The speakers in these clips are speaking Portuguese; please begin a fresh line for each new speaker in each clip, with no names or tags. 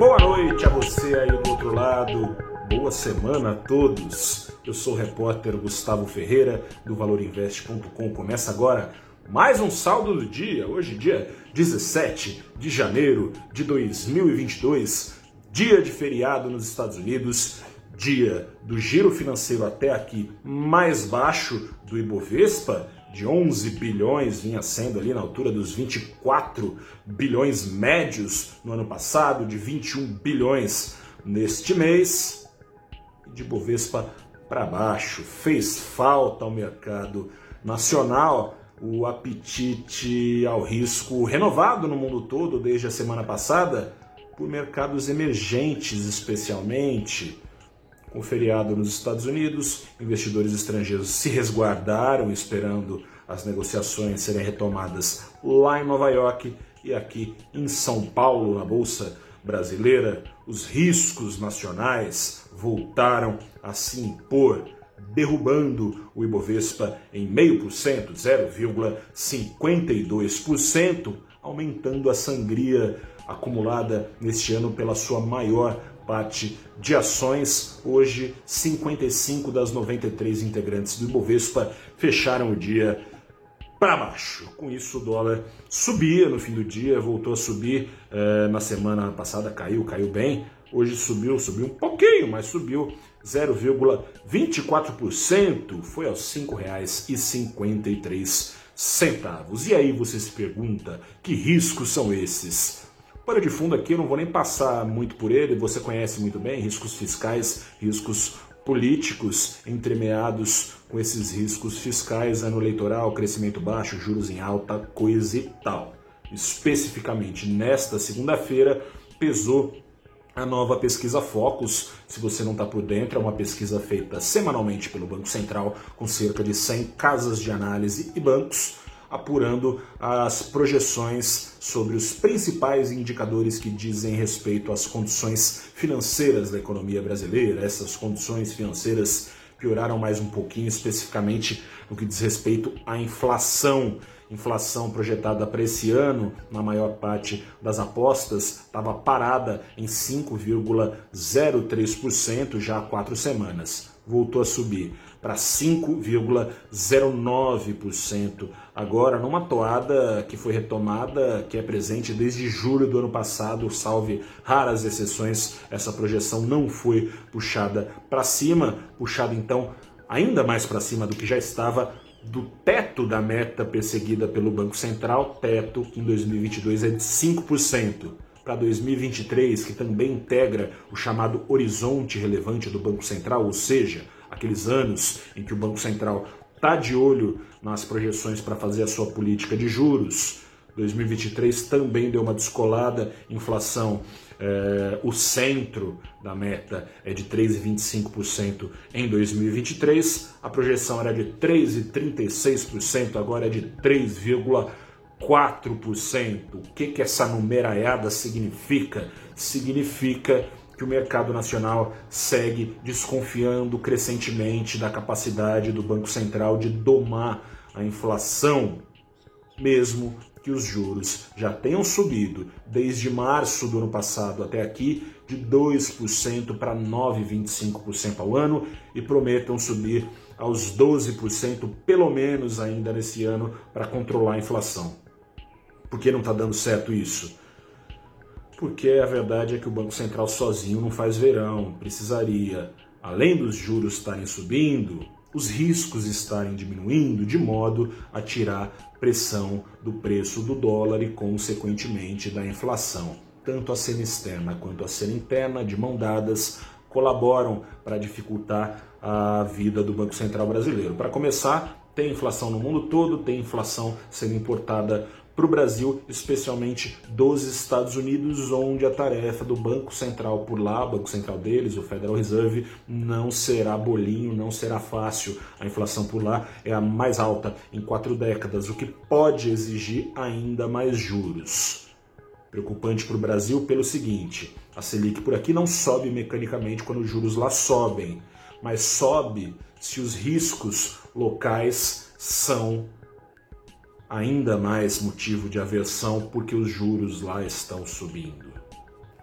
Boa noite a você aí do outro lado. Boa semana a todos. Eu sou o repórter Gustavo Ferreira do valorinvest.com. Começa agora mais um saldo do dia. Hoje, dia 17 de janeiro de 2022, dia de feriado nos Estados Unidos, dia do giro financeiro até aqui mais baixo do Ibovespa de 11 bilhões, vinha sendo ali na altura dos 24 bilhões médios no ano passado, de 21 bilhões neste mês, de Bovespa para baixo. Fez falta ao mercado nacional o apetite ao risco renovado no mundo todo desde a semana passada por mercados emergentes, especialmente. Com feriado nos Estados Unidos, investidores estrangeiros se resguardaram esperando as negociações serem retomadas lá em Nova York e aqui em São Paulo, na Bolsa Brasileira. Os riscos nacionais voltaram a se impor, derrubando o Ibovespa em 0,5%, 0,52%, aumentando a sangria acumulada neste ano pela sua maior parte de ações. Hoje, 55 das 93 integrantes do Ibovespa fecharam o dia para baixo. Com isso, o dólar subia no fim do dia, voltou a subir eh, na semana passada, caiu, caiu bem. Hoje subiu, subiu um pouquinho, mas subiu 0,24%, foi aos R$ 5,53. E aí você se pergunta, que riscos são esses? Pano de fundo aqui, eu não vou nem passar muito por ele, você conhece muito bem, riscos fiscais, riscos políticos entremeados com esses riscos fiscais, ano eleitoral, crescimento baixo, juros em alta, coisa e tal. Especificamente nesta segunda-feira, pesou a nova pesquisa Focus. Se você não está por dentro, é uma pesquisa feita semanalmente pelo Banco Central com cerca de 100 casas de análise e bancos apurando as projeções sobre os principais indicadores que dizem respeito às condições financeiras da economia brasileira. Essas condições financeiras pioraram mais um pouquinho, especificamente no que diz respeito à inflação. Inflação projetada para esse ano, na maior parte das apostas, estava parada em 5,03% já há quatro semanas. Voltou a subir para 5,09%. Agora, numa toada que foi retomada, que é presente desde julho do ano passado, salve raras exceções, essa projeção não foi puxada para cima, puxada então ainda mais para cima do que já estava do teto da meta perseguida pelo Banco Central, teto que em 2022 é de 5% para 2023, que também integra o chamado horizonte relevante do Banco Central, ou seja, aqueles anos em que o Banco Central está de olho nas projeções para fazer a sua política de juros. 2023 também deu uma descolada, inflação, eh, o centro da meta é de 3,25% em 2023, a projeção era de 3,36%, agora é de 3,4%. O que, que essa numeraiada significa? Significa que o mercado nacional segue desconfiando crescentemente da capacidade do Banco Central de domar a inflação, mesmo que os juros já tenham subido desde março do ano passado até aqui de 2% para 9,25% ao ano e prometam subir aos 12% pelo menos ainda nesse ano para controlar a inflação. Por que não está dando certo isso? Porque a verdade é que o Banco Central sozinho não faz verão, precisaria, além dos juros estarem subindo, os riscos estarem diminuindo, de modo a tirar pressão do preço do dólar e, consequentemente, da inflação. Tanto a cena externa quanto a cena interna, de mão dadas, colaboram para dificultar a vida do Banco Central brasileiro. Para começar, tem inflação no mundo todo, tem inflação sendo importada para o Brasil, especialmente dos Estados Unidos, onde a tarefa do Banco Central por lá, o Banco Central deles, o Federal Reserve, não será bolinho, não será fácil. A inflação por lá é a mais alta em quatro décadas, o que pode exigir ainda mais juros. Preocupante para o Brasil pelo seguinte: a Selic por aqui não sobe mecanicamente quando os juros lá sobem, mas sobe se os riscos locais são ainda mais motivo de aversão porque os juros lá estão subindo.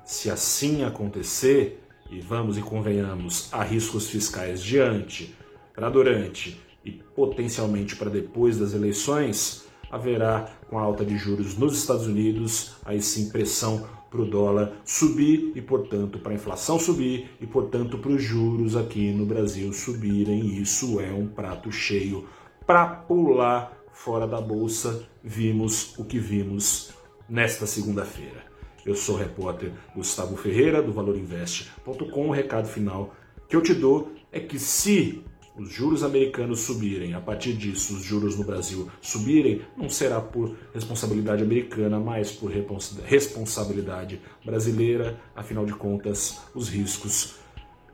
Se assim acontecer, e vamos e convenhamos, há riscos fiscais diante, para durante e potencialmente para depois das eleições, haverá com a alta de juros nos Estados Unidos, aí sim pressão para o dólar subir e, portanto, para a inflação subir e, portanto, para os juros aqui no Brasil subirem. Isso é um prato cheio para pular fora da bolsa. Vimos o que vimos nesta segunda-feira. Eu sou o repórter Gustavo Ferreira do ValorInvest.com. O recado final que eu te dou é que se os juros americanos subirem, a partir disso os juros no Brasil subirem, não será por responsabilidade americana, mas por responsabilidade brasileira. Afinal de contas, os riscos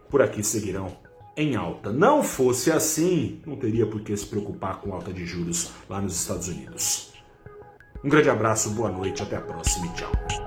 por aqui seguirão em alta. Não fosse assim, não teria por que se preocupar com alta de juros lá nos Estados Unidos. Um grande abraço, boa noite, até a próxima e tchau.